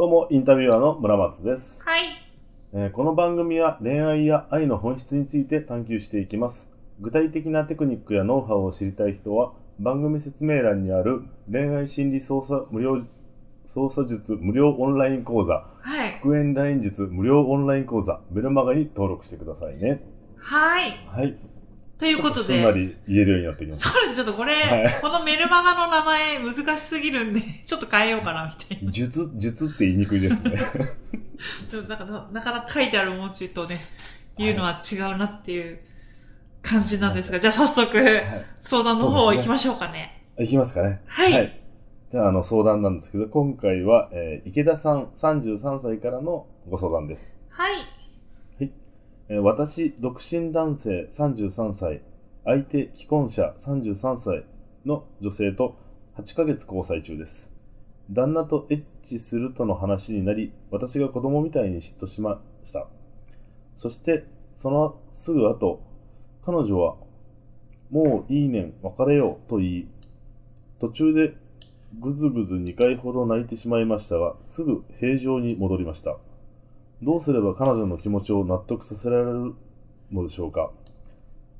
どうも、インタビュアーの村松です、はい。えーこの番組は恋愛や愛の本質について探求していきます。具体的なテクニックやノウハウを知りたい人は、番組説明欄にある恋愛心理操作無料操作術無料オンライン講座、はい。復縁ライン術無料オンライン講座、ベルマガに登録してくださいね。はい。はい。ということすんなで、り言えるようになってきました。そうです。ちょっとこれ、はいこのメルマガの名前難しすぎるんで、ちょっと変えようかな、みたいな。術、術って言いにくいですね。ちょっとなんかななかなか書いてある文字とね、言うのは違うなっていう感じなんですが、じゃあ早速、はい。相談の方行きましょうかね。いきますかね。はいじゃあ、あの、相談なんですけど、今回は、えー池田さん、33歳からのご相談です。はい。私、独身男性33歳、相手、既婚者33歳の女性と8ヶ月交際中です。旦那とエッチするとの話になり、私が子供みたいに嫉妬しました。そして、そのすぐ後、彼女は、もういいねん、別れようと言い、途中でぐずぐず2回ほど泣いてしまいましたが、すぐ平常に戻りました。どうすれば彼女の気持ちを納得させられるのでしょうか？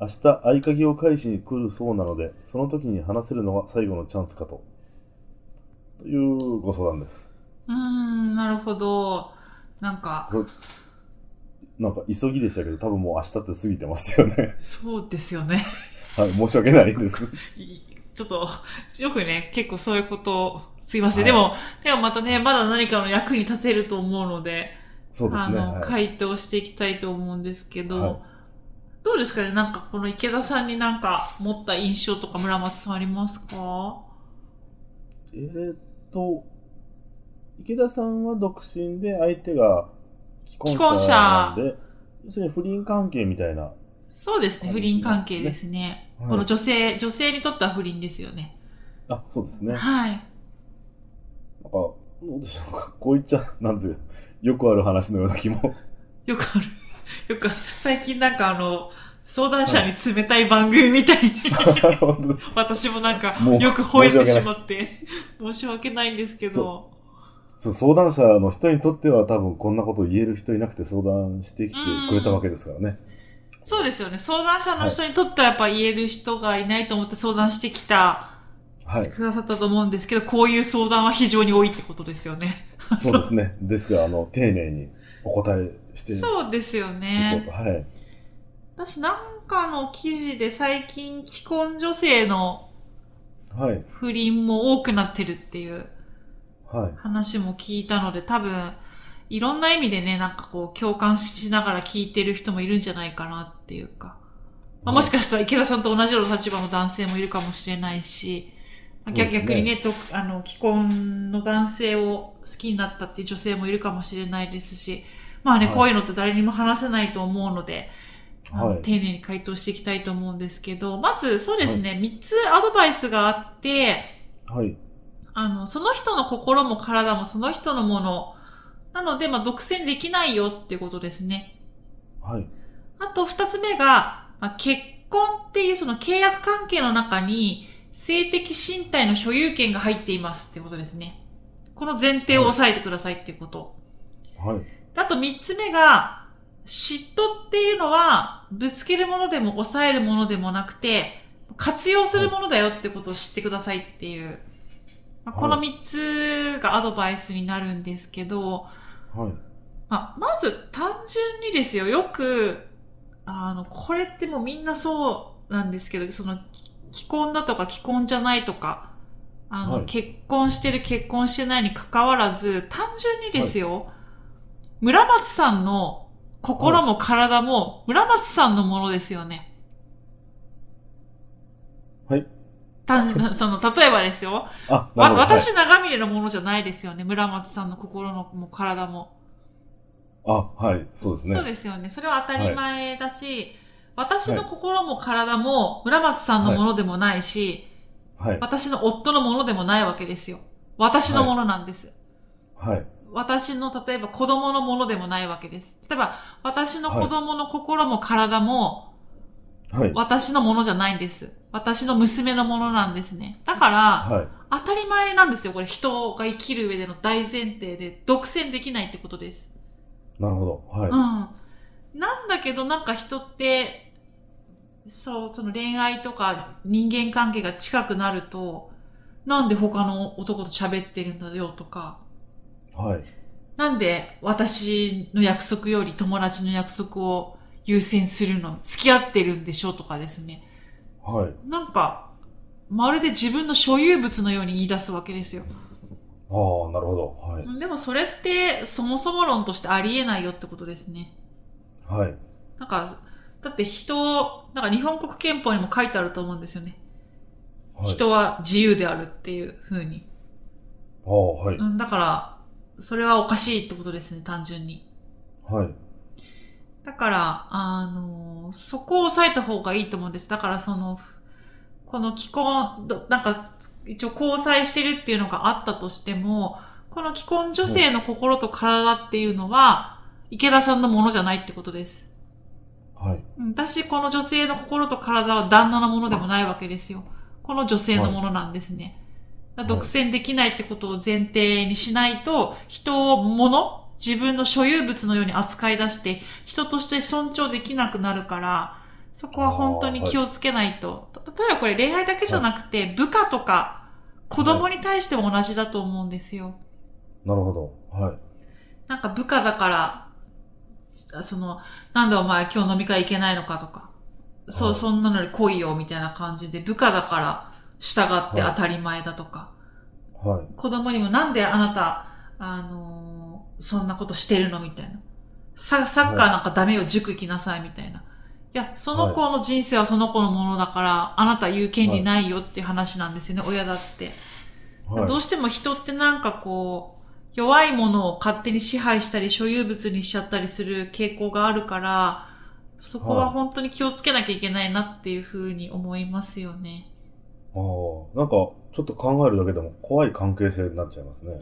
明日合鍵を返しに来るそうなので、その時に話せるのが最後のチャンスかと。というご相談です。うーん、なるほど。なんか、なんか急ぎでしたけど、多分もう明日って過ぎてますよね。そうですよね。はい、申し訳ないです。いちょっと、よくね、結構そういうことを、すいません。はいでも、でもまたね、まだ何かの役に立てると思うので、そうですね。あの、はい回答していきたいと思うんですけど、はいどうですかね？なんかこの池田さんになんか持った印象とか村松さんありますか？えーっと、池田さんは独身で相手が既婚者なんで、要するに不倫関係みたいな。そうですね、不倫関係ですね。はいこの女性、女性にとっては不倫ですよね。あ、そうですね。はい。なんか、どうでしょうか。こう言っちゃ、なんですよ。よくある話のような気も。よくある。よく最近なんかあの、相談者に冷たい番組みたいに、本当私もなんかよく吠えてしまって、申し訳ないんですけど、そう、相談者の人にとっては多分こんなこと言える人いなくて相談してきてくれたわけですからね。そうですよね。相談者の人にとってはやっぱ言える人がいないと思って相談してきた、はいして。くださったと思うんですけど、こういう相談は非常に多いってことですよね。そうですね。ですが、あの、丁寧にお答えしてそうですようねと。。はい。私なんかの記事で最近既婚女性のはい。不倫も多くなってるっていうはい。話も聞いたので、多分、いろんな意味でね、なんかこう、共感しながら聞いてる人もいるんじゃないかなっていうか。まあ、もしかしたら池田さんと同じような立場の男性もいるかもしれないし、まあ逆逆にね、とあの、既婚の男性を好きになったっていう女性もいるかもしれないですし、まあね、はいこういうのって誰にも話せないと思うので、はい丁寧に回答していきたいと思うんですけど、まずそうですね、3つアドバイスがあって、はい。あの、その人の心も体もその人のもの。なので、まあ、独占できないよっていうことですね。はい。あと、二つ目が、まあ、結婚っていうその契約関係の中に、性的身体の所有権が入っていますってことですね。この前提を押さえてくださいっていうこと。はい。あと三つ目が、嫉妬っていうのは、ぶつけるものでも抑えるものでもなくて、活用するものだよってことを知ってくださいっていう。まあこの三つがアドバイスになるんですけど、はい。まあ、まず単純にですよ、よく、あの、これってもうみんなそうなんですけど、その、既婚だとか既婚じゃないとか、あの、はい結婚してる結婚してないに関わらず、単純にですよ、村松さんの心も体も村松さんのものですよね。はい。単 その、例えばですよ。あ、わ、なるほど。私長峰のものじゃないですよね。村松さんの心のも体も。はい、あ、はい、そうですね。そうですよね。それは当たり前だし、私の心も体も村松さんのものでもないし、はい、私の夫のものでもないわけですよ。私のものなんです。はい、私の、例えば子供のものでもないわけです。例えば、私の子供の心も体も、はい、私のものじゃないんです。私の娘のものなんですね。だから、はい。当たり前なんですよ。これ人が生きる上での大前提で、独占できないってことです。なるほど。はい。うん。なんだけどなんか人って、そう、その恋愛とか人間関係が近くなると、なんで他の男と喋ってるんだよとか、はい。なんで私の約束より友達の約束を優先するの、付き合ってるんでしょとかですね。はい。なんか、まるで自分の所有物のように言い出すわけですよ。ああ、なるほど。はい。でもそれってそもそも論としてありえないよってことですね。はい。なんか、だって人、なんか日本国憲法にも書いてあると思うんですよね。はい、人は自由であるっていう風に。ああ、はい。うん、だから、それはおかしいってことですね、単純に。はい。だから、あの、そこを抑えた方がいいと思うんです。だからその、この既婚、どなんか、一応交際してるっていうのがあったとしても、この既婚女性の心と体っていうのは、池田さんのものじゃないってことです。はい。うん私、この女性の心と体は旦那のものでもないわけですよ。この女性のものなんですね。だから独占できないってことを前提にしないと、人を物自分の所有物のように扱い出して、人として尊重できなくなるから、そこは本当に気をつけないと。例えばこれ恋愛だけじゃなくて、部下とか子供に対しても同じだと思うんですよ。なるほど。はい。なんか部下だから、その、なんだお前今日飲み会行けないのかとか、そう、はいそんなのに来いよみたいな感じで、部下だから従って当たり前だとか、はい。子供にもなんであなた、あのーそんなことしてるのみたいな。ササッカーなんかダメよ、塾行きなさいみたいな。いや、その子の人生はその子のものだから、あなた言う権利ないよって話なんですよね、親だって。はい。どうしても人ってなんかこう、弱いものを勝手に支配したり所有物にしちゃったりする傾向があるから、そこは本当に気をつけなきゃいけないなっていうふうに思いますよね。ああ、なんか、ちょっと考えるだけでも怖い関係性になっちゃいますね。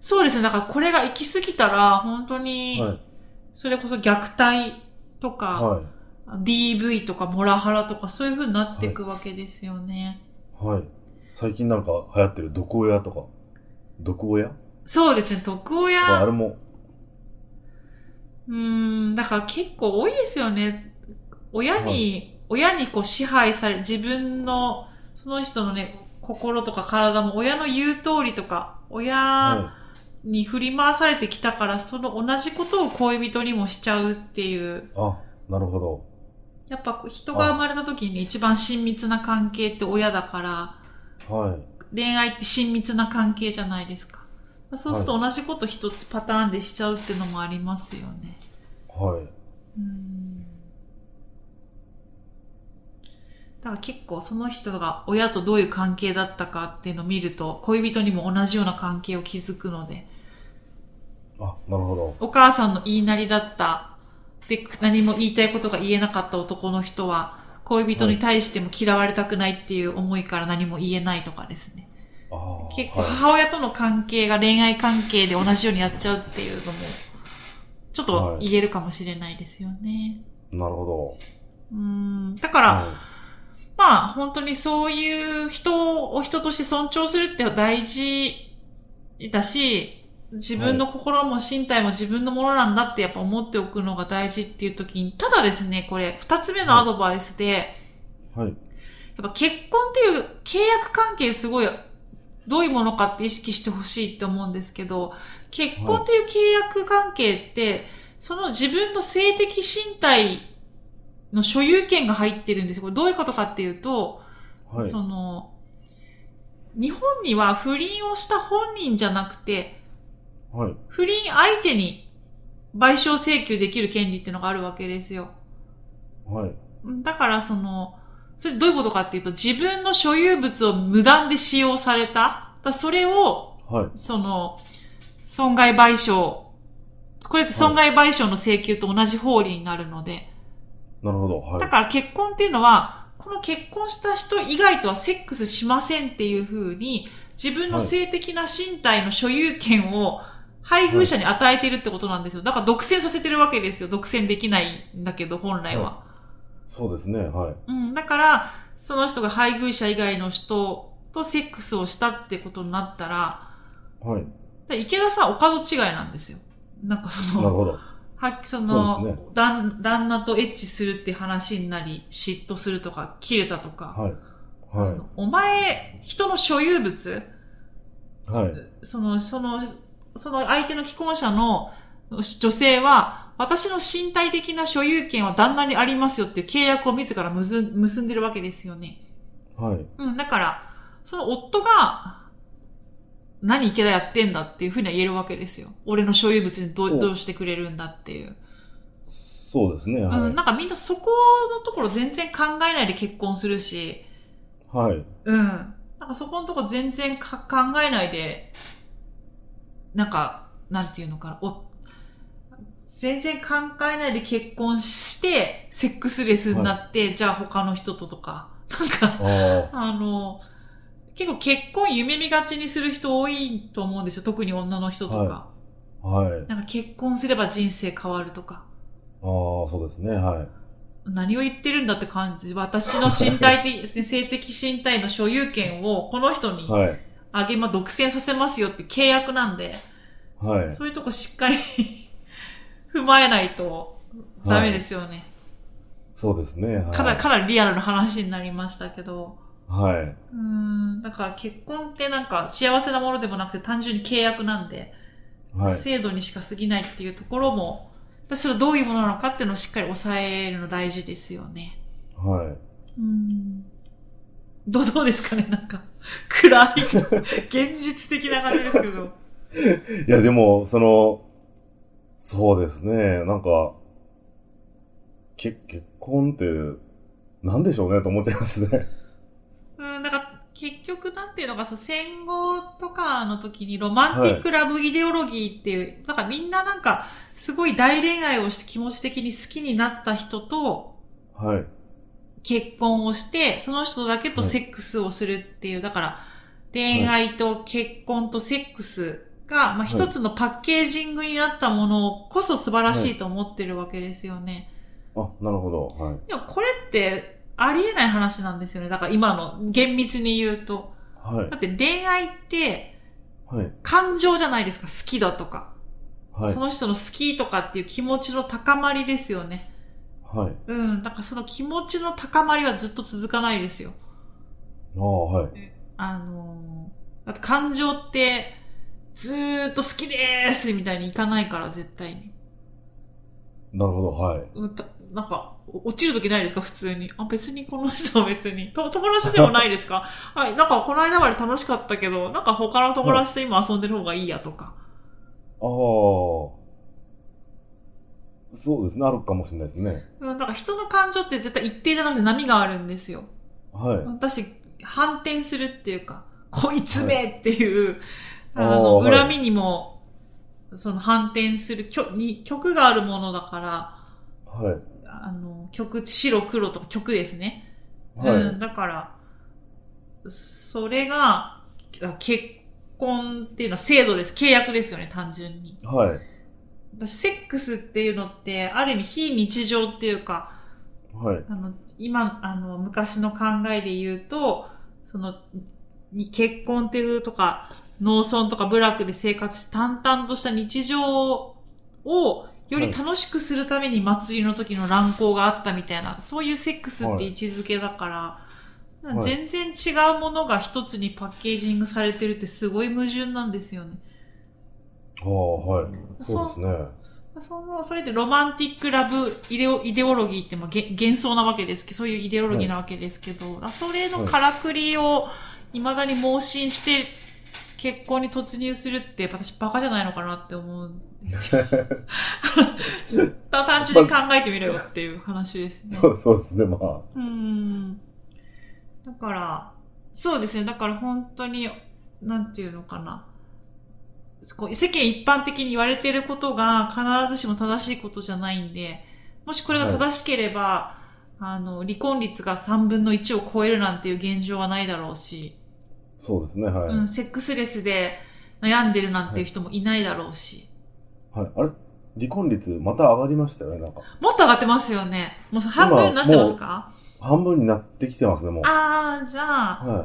そうですね。だからこれが行き過ぎたら、本当に、はい。それこそ虐待とか、はい。DV とかモラハラとかそういう風になっていくわけですよね。はい。最近なんか流行ってる毒親とか。毒親？そうですね。毒あ親れ、も、うーん、だから結構多いですよね。親に、親にこう支配され、自分の、その人のね、心とか体も親の言う通りとか、親はに振り回されてきたから、その同じことを恋人にもしちゃうっていう。い。あ、なるほど。やっぱ人が生まれた時に一番親密な関係って親だから、はい。恋愛って親密な関係じゃないですか。そうすると同じこと人ってパターンでしちゃうっていうのもありますよね。はい。うんだから結構その人が親とどういう関係だったかっていうのを見ると恋人にも同じような関係を築くのであ、なるほど。お母さんの言いなりだったで何も言いたいことが言えなかった男の人は恋人に対しても嫌われたくないっていう思いから何も言えないとかですね。結構はい母親との関係が恋愛関係で同じようにやっちゃうっていうのもちょっと言えるかもしれないですよね。なるほうんだかど。ら、はまあ本当にそういう人を人として尊重するって大事だし、自分の心も身体も自分のものなんだってやっぱ思っておくのが大事っていう時に、ただですね、これ二つ目のアドバイスで、い。はい。やっぱ結婚っていう契約関係すごいどういうものかって意識してほしいって思うんですけど、結婚っていう契約関係って、その自分の性的身体の所有権が入ってるんですよ。これどういうことかっていうと、はい。その、日本には不倫をした本人じゃなくて、はい。不倫相手に賠償請求できる権利っていうのがあるわけですよ。はい。だからその、それどういうことかっていうと、自分の所有物を無断で使用された。だそれを、はい。その、損害賠償。これって損害賠償の請求と同じ法理になるので。なるほど。はい。だから結婚っていうのは、この結婚した人以外とはセックスしませんっていう風に、自分の性的な身体の所有権を配偶者に与えてるってことなんですよ。だから独占させてるわけですよ。独占できないんだけど、本来は。そうですね。はい。うん。だから、その人が配偶者以外の人とセックスをしたってことになったら、はい。で池田さんお門違いなんですよ。なんかその、なるほど。はそのね旦、旦那とエッチするって話になり、嫉妬するとか、切れたとか、はい。あはのお前、人の所有物、い。はい。その、その、その相手の既婚者の女性は、私の身体的な所有権は旦那にありますよっていう契約を自ら結ん結んでるわけですよね。はい。うん、だから、その夫が、何池田やってんだっていうふうには言えるわけですよ。俺の所有物にどどうしてくれるんだっていう。そうですね。はい。うん、なんかみんなそこのところ全然考えないで結婚するし、はい。うん。なんかそこのところ全然か考えないで、なんか、なんていうのかな、お、全然考えないで結婚して、セックスレスになって、じゃあ他の人ととか、なんか、ああの、結構結婚夢見がちにする人多いと思うんですよ。特に女の人とか。はあ。はい。あなんか結婚すれば人生変わるとか。あ、そうですね。はい。何を言ってるんだって感じで、私の身体的、性的身体の所有権をこの人にはい。あげま、独占させますよって契約なんで、はい。そういうとこしっかり踏まえないとダメですよね。そうですね。はい。かなり、かなりリアルな話になりましたけど。はい。うーん、だから結婚ってなんか幸せなものでもなくて単純に契約なんで、はい。制度にしか過ぎないっていうところも、それはどういうものなのかっていうのをしっかり抑えるの大事ですよね。はい。うん。どう、どうですかね？なんか、暗い、現実的な感じですけど。いや、でも、その、そうですね。なんか、け、結婚って、なんでしょうねと思っちゃいますね。うん、なんか、結局なんていうのか、そう戦後とかの時にロマンティックラブイデオロギーっていう、なんかみんななんか、すごい大恋愛をして気持ち的に好きになった人とはい。結婚をして、その人だけとセックスをするっていう、だから、恋愛と結婚とセックスが、まあ一つのパッケージングになったものこそ素晴らしいと思ってるわけですよね。あ、なるほど。はい。でもこれって、ありえない話なんですよね。だから今の厳密に言うと。はいだ。って恋愛ってはい。感情じゃないですか。好きだとか。はいそ。の人の好きとかっていう気持ちの高まりですよね。はい。うん。だからその気持ちの高まりはずっと続かないですよ。ああ、はい。あのーだって感情ってずーっと好きでーすみたいにいかないから、絶対に。なるほど。はい。うんたなんか、お落ちるときないですか？普通に。あ、別にこの人は 別に。と友達でもないですか？はい。なんかこの間まで楽しかったけど、なんか他の友達と今遊んでる方がいいやとか。ああ。そうですね。あるかもしれないですね。うん、だから人の感情って絶対一定じゃなくて波があるんですよ。はい。私、反転するっていうか、こいつめっていう、はいあの、恨みにも、その反転する曲に、曲があるものだから、はい。あの、曲、白黒とか曲ですね。はい。うん、だから、それが、あ結婚っていうのは制度です。契約ですよね、単純に。はい。だセックスっていうのって、ある意味非日常っていうか、はい。あの、今、あの、昔の考えで言うと、その、に結婚っていうとか、農村とか部落で生活し、淡々とした日常を、より楽しくするために祭りの時の乱行があったみたいな、そういうセックスって位置づけだから、い全然違うものが一つにパッケージングされてるってすごい矛盾なんですよね。ああ、はい。そうですね。その、それでロマンティックラブイデオイデオロギーってまあげ幻想なわけですけど、そういうイデオロギーなわけですけど、あそれのからくりを未だに盲信して結婚に突入するって私バカじゃないのかなって思うんですよ。単純に考えてみろよっていう話ですね。そうそうですね。まあ。うーん。だから、そうですね。だから本当に、なんていうのかな。こう世間一般的に言われていることが必ずしも正しいことじゃないんで、もしこれが正しければ、あの、離婚率が3分の1を超えるなんていう現状はないだろうし、そうですね、はい。うん、セックスレスで悩んでるなんていう人もいないだろうし、はい。あれ？離婚率また上がりましたよね、なんか。もっと上がってますよね。もう半分になってますか？半分になってきてますね、もう。ああ、じゃあ、は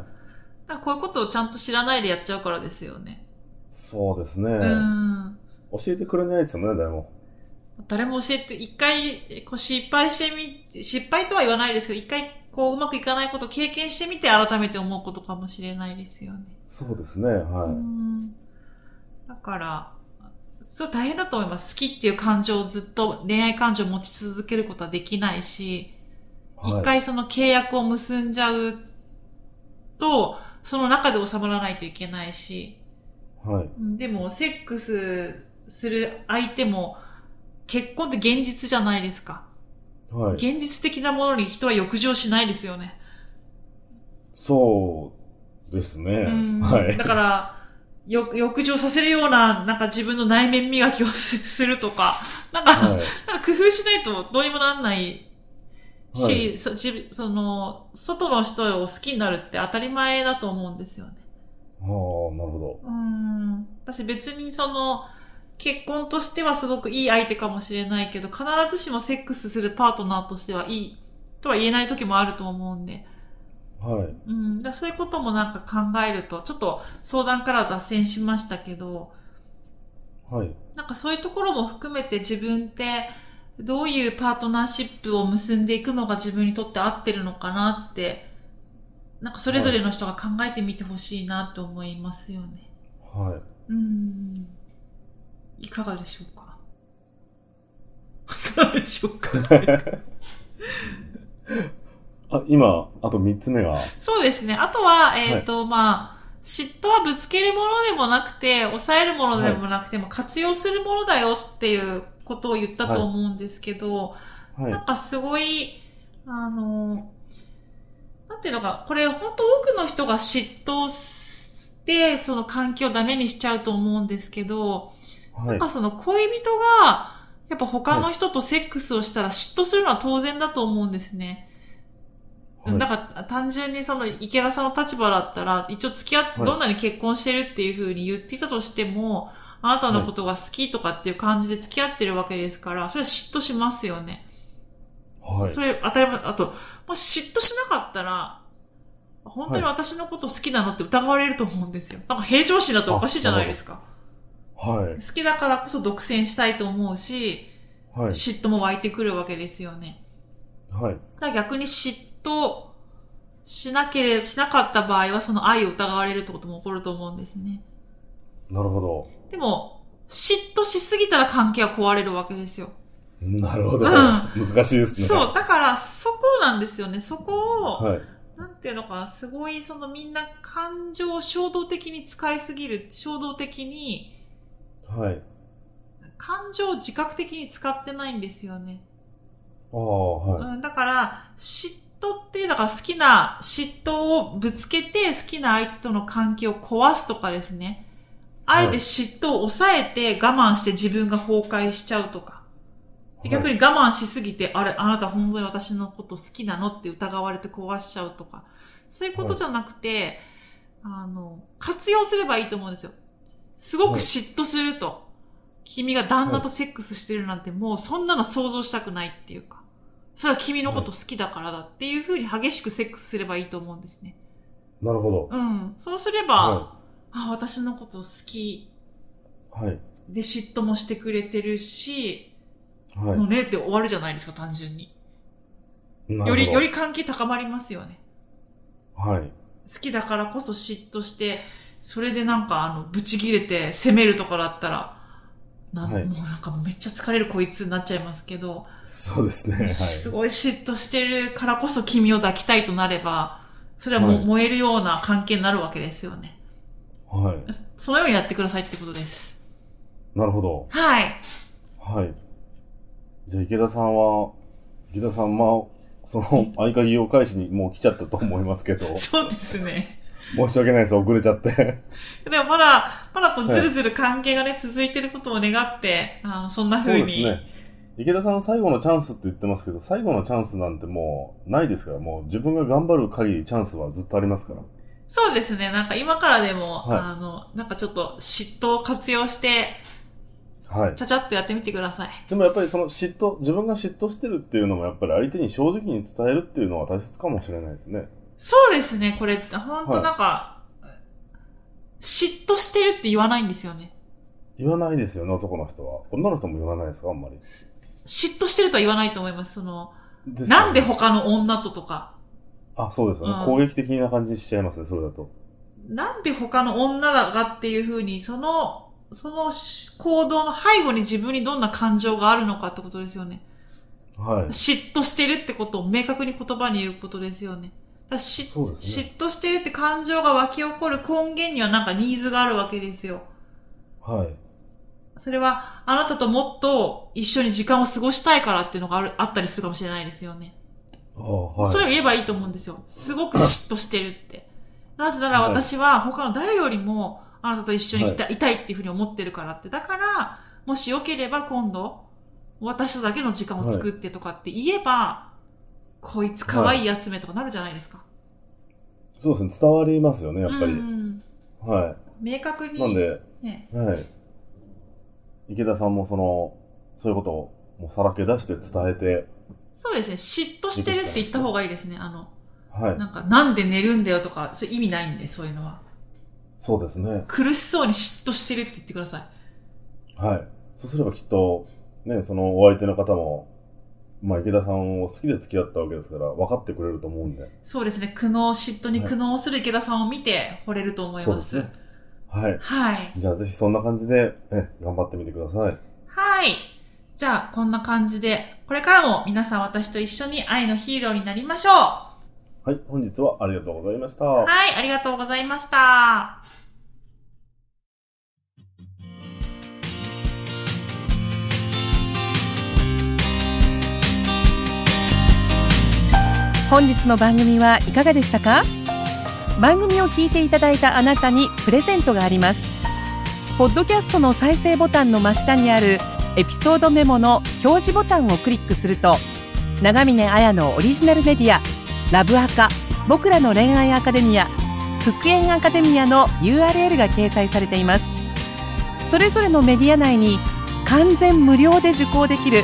い。こういうことをちゃんと知らないでやっちゃうからですよね。そうですね。うん。教えてくれないですよね、誰も。誰も教えて、一回、こう失敗してみ、失敗とは言わないですけど、一回、こう、うまくいかないことを経験してみて、改めて思うことかもしれないですよね。そうですね、うはん。だから、そう大変だと思います。好きっていう感情をずっと恋愛感情を持ち続けることはできないし、い。はい、一回その契約を結んじゃうと、その中で収まらないといけないし、はい。でも、セックスする相手も、結婚って現実じゃないですか。はい。現実的なものに人は欲情しないですよね。そうですね。うんはい。だから、よ欲情させるような、なんか自分の内面磨きをす するとか、なんか、はい。なんか工夫しないとどうにもなんないし、はいそ自その、外の人を好きになるって当たり前だと思うんですよね。ああ、なるほうん。私別にその、結婚としてはすごくいい相手かもしれないけど、必ずしもセックスするパートナーとしてはいいとは言えない時もあると思うんで。ど。はい。うん。だそういうこともなんか考えると、ちょっと相談から脱線しましたけど、はい。なんかそういうところも含めて自分ってどういうパートナーシップを結んでいくのが自分にとって合ってるのかなって、なんかそれぞれの人が考えてみてほしいなと思いますよね。はい。うん。いかがでしょうか？いかがでしょうか？あ、今、あと三つ目が、そうですね。あとは、えっ、と、まあ、嫉妬はぶつけるものでもなくて、抑えるものでもなくても、活用するものだよっていうことを言ったと思うんですけど、はい。なんかすごい、あの、なんていうのか、これ本当多くの人が嫉妬して、その関係をダメにしちゃうと思うんですけど、はないん。かその恋人が、やっぱ他の人とセックスをしたら嫉妬するのは当然だと思うんですね。はいだから単純にその池田さんの立場だったら、一応付き合っはいどんなに結婚してるっていう風に言っていたとしても、あなたのことが好きとかっていう感じで付き合ってるわけですから、それは嫉妬しますよね。はい。それ当たり前、あと、もし嫉妬しなかったら、本当に私のこと好きなのって疑われると思うんですよ。なんか平常心だとおかしいじゃないですか。はい。好きだからこそ独占したいと思うし、はい。嫉妬も湧いてくるわけですよね。はい。だ逆に嫉妬しなければ、しなかった場合はその愛を疑われるってことも起こると思うんですね。なるほど。でも、嫉妬しすぎたら関係は壊れるわけですよ。なるほど。うん難しいですね。そう、だからそこなんですよね。そこを、はい。なんていうのかな、すごいそのみんな感情を衝動的に使いすぎる、衝動的に、はい。感情を自覚的に使ってないんですよね。ああ、はい。うん、だから、嫉妬っていうのが好きな嫉妬をぶつけて好きな相手との関係を壊すとかですね。あえて嫉妬を抑えて我慢して自分が崩壊しちゃうとか。で逆に我慢しすぎて、あれ、あなた本当に私のこと好きなのって疑われて壊しちゃうとか。そういうことじゃなくて、あの、活用すればいいと思うんですよ。すごく嫉妬すると。君が旦那とセックスしてるなんてもうそんなの想像したくないっていうか。それは君のこと好きだからだっていう風に激しくセックスすればいいと思うんですね。なるほど。うん。そうすれば、はあ、私のこと好きい。はい。で嫉妬もしてくれてるし、はい。もうねって終わるじゃないですか、単純に。より、より関係高まりますよね。はい。好きだからこそ嫉妬して、それでなんかあの、ブチ切れて責めるとかだったら、なはいもうなんかめっちゃ疲れるこいつになっちゃいますけど、そうですね。はい。すごい嫉妬してるからこそ君を抱きたいとなれば、それはもうはい燃えるような関係になるわけですよね。はい。そのようにやってくださいってことです。なるほど。はい。はい。じゃあ池田さんは、池田さん、まあ、その 合鍵を返しにもう来ちゃったと思いますけど、そうですね。申し訳ないです、遅れちゃって。でもまだ、まだこうずるずる関係がね、続いてることを願って、あの、そんなそう風に。ですね。池田さん最後のチャンスって言ってますけど、最後のチャンスなんてもうないですから、もう自分が頑張る限りチャンスはずっとありますから。そうですね。なんか今からでも、はいあの、なんかちょっと嫉妬を活用して、はいち。ゃちゃっとやってみてください。でもやっぱりその嫉妬、自分が嫉妬してるっていうのもやっぱり相手に正直に伝えるっていうのは大切かもしれないですね。そうですね。これ、ほんとなんか、嫉妬してるって言わないんですよね。言わないですよね、男の人は。女の人も言わないですか、あんまり。嫉妬してるとは言わないと思います。その、ねなんで他の女ととか、あ、そうですよね、うん攻撃的な感じにしちゃいますね、それだと。なんで他の女だがっていう風に、その、そのし行動の背後に自分にどんな感情があるのかってことですよね。はい。嫉妬してるってことを明確に言葉に言うことですよね。しね嫉妬してるって感情が湧き起こる根源にはなんかニーズがあるわけですよ。はい。それは、あなたともっと一緒に時間を過ごしたいからっていうのがある、あったりするかもしれないですよね。あはい。それを言えばいいと思うんですよ。すごく嫉妬してるって。なぜなら私は他の誰よりもあなたと一緒にいた,、い、たいっていうふうに思ってるからって。だから、もしよければ今度、私とだけの時間を作ってとかって言えば、こいつ可愛いやつめとかなるじゃないですか。そうですね、伝わりますよね、やっぱり。うんは明確に。い。なんで、ね、はい。池田さんもその、そういうことをもうさらけ出して伝えて、そうですね。嫉妬してるって言った方がいいですね。あの、はい。なんか、なんで寝るんだよとか、そういう意味ないんで、そういうのは。そうですね。苦しそうに嫉妬してるって言ってください。はい。そうすればきっと、ね、そのお相手の方も、まあ池田さんを好きで付き合ったわけですから、分かってくれると思うんで。そうですね。苦悩、嫉妬に苦悩する池田さんを見て惚れると思いま。そうですすね。はい。はい。じゃあぜひそんな感じで、ね、頑張ってみてください。はい。じゃあ、こんな感じで、これからも皆さん私と一緒に愛のヒーローになりましょう。はい。本日はありがとうございました。はい、ありがとうございました。本日の番組はいかがでしたか？番組を聞いていただいたあなたにプレゼントがあります。ポッドキャストの再生ボタンの真下にあるエピソードメモの表示ボタンをクリックすると長峰綾のオリジナルメディアラブアカ僕らの恋愛アカデミア復縁アカデミアの URL が掲載されています。それぞれのメディア内に完全無料で受講できる